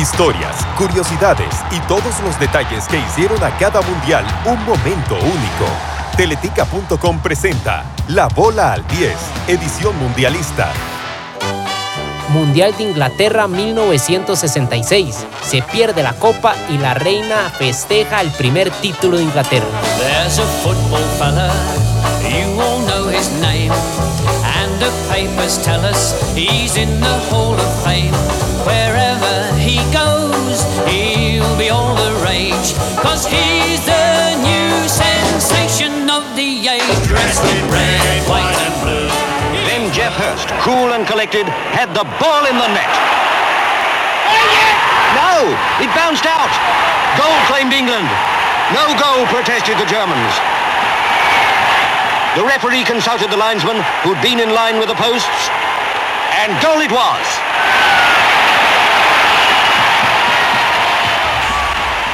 Historias, curiosidades y todos los detalles que hicieron a cada mundial un momento único. Teletica.com presenta La Bola al 10, edición mundialista. Mundial de Inglaterra 1966. Se pierde la copa y la reina festeja el primer título de Inglaterra. There's a cool and collected, had the ball in the net. No, it bounced out. Goal claimed England. No goal protested the Germans. The referee consulted the linesman who'd been in line with the posts, and goal it was.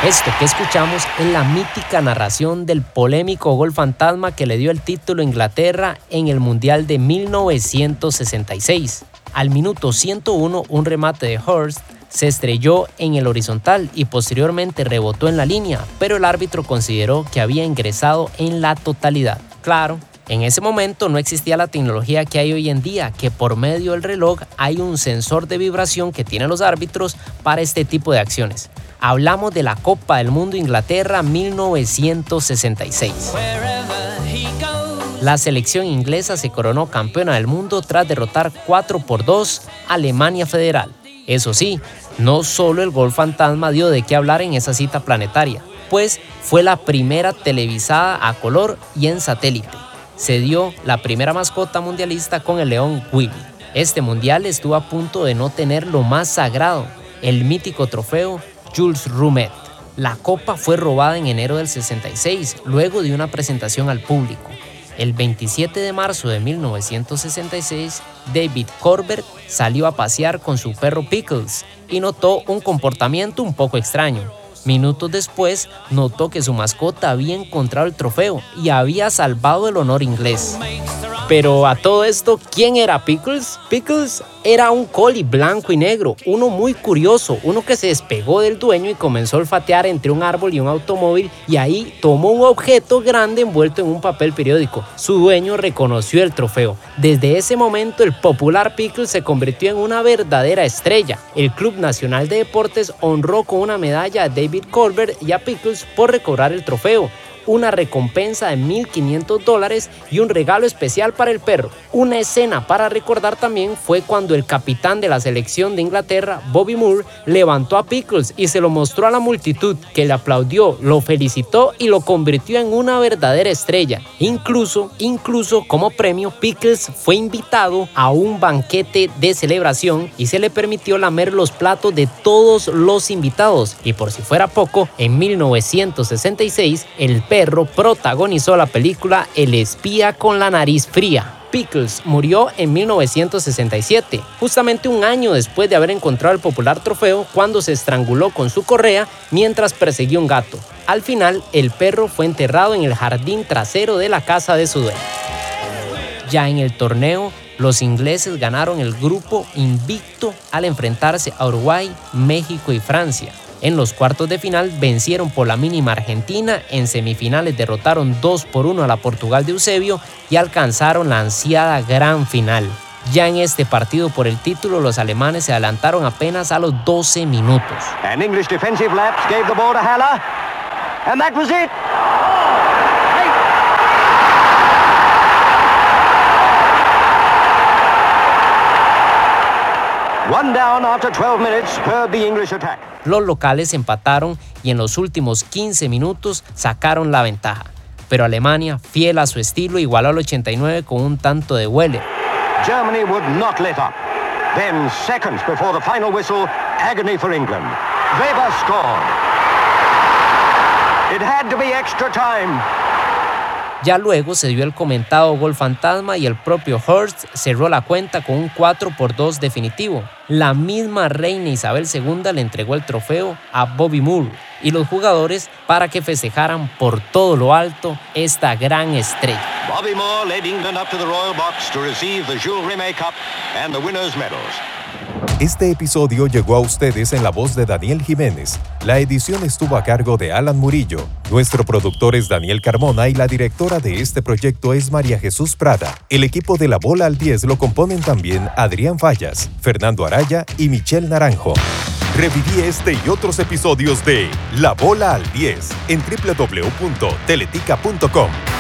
Esto que escuchamos es la mítica narración del polémico gol fantasma que le dio el título a Inglaterra en el Mundial de 1966. Al minuto 101, un remate de Hurst se estrelló en el horizontal y posteriormente rebotó en la línea, pero el árbitro consideró que había ingresado en la totalidad. Claro, en ese momento no existía la tecnología que hay hoy en día, que por medio del reloj hay un sensor de vibración que tienen los árbitros para este tipo de acciones. Hablamos de la Copa del Mundo Inglaterra 1966. Wherever he goes. La selección inglesa se coronó campeona del mundo tras derrotar 4 por 2 a Alemania Federal. Eso sí, no solo el gol fantasma dio de qué hablar en esa cita planetaria, pues fue la primera televisada a color y en satélite. Se dio la primera mascota mundialista con el león Willy. Este mundial estuvo a punto de no tener lo más sagrado, el mítico trofeo Jules Rumet. La copa fue robada en enero del 66, luego de una presentación al público. El 27 de marzo de 1966, David Corbett salió a pasear con su perro Pickles y notó un comportamiento un poco extraño. Minutos después, notó que su mascota había encontrado el trofeo y había salvado el honor inglés. Pero a todo esto, ¿quién era Pickles? Pickles era un collie blanco y negro, uno muy curioso, uno que se despegó del dueño y comenzó a olfatear entre un árbol y un automóvil y ahí tomó un objeto grande envuelto en un papel periódico. Su dueño reconoció el trofeo. Desde ese momento el popular Pickles se convirtió en una verdadera estrella. El Club Nacional de Deportes honró con una medalla a David Colbert y a Pickles por recobrar el trofeo una recompensa de 1.500 dólares y un regalo especial para el perro. Una escena para recordar también fue cuando el capitán de la selección de Inglaterra, Bobby Moore, levantó a Pickles y se lo mostró a la multitud que le aplaudió, lo felicitó y lo convirtió en una verdadera estrella. Incluso, incluso como premio, Pickles fue invitado a un banquete de celebración y se le permitió lamer los platos de todos los invitados. Y por si fuera poco, en 1966, el perro protagonizó la película El espía con la nariz fría. Pickles murió en 1967, justamente un año después de haber encontrado el popular trofeo cuando se estranguló con su correa mientras perseguía un gato. Al final, el perro fue enterrado en el jardín trasero de la casa de su dueño. Ya en el torneo, los ingleses ganaron el grupo invicto al enfrentarse a Uruguay, México y Francia. En los cuartos de final vencieron por la mínima Argentina, en semifinales derrotaron 2 por 1 a la Portugal de Eusebio y alcanzaron la ansiada gran final. Ya en este partido por el título, los alemanes se adelantaron apenas a los 12 minutos. And that was it. Los locales empataron y en los últimos 15 minutos sacaron la ventaja. Pero Alemania, fiel a su estilo, igualó al 89 con un tanto de Weller. Germany would not let up. Then, seconds before the final whistle, agony for England. Weber scored. It had to be extra time. Ya luego se dio el comentado gol fantasma y el propio Hurst cerró la cuenta con un 4 por 2 definitivo. La misma reina Isabel II le entregó el trofeo a Bobby Moore y los jugadores para que festejaran por todo lo alto esta gran estrella. Bobby Moore led England up to the Royal Box to receive the Jules Rimet Cup and the winners' medals. Este episodio llegó a ustedes en la voz de Daniel Jiménez. La edición estuvo a cargo de Alan Murillo. Nuestro productor es Daniel Carmona y la directora de este proyecto es María Jesús Prada. El equipo de La Bola al 10 lo componen también Adrián Fallas, Fernando Araya y Michelle Naranjo. Reviví este y otros episodios de La Bola al 10 en www.teletica.com.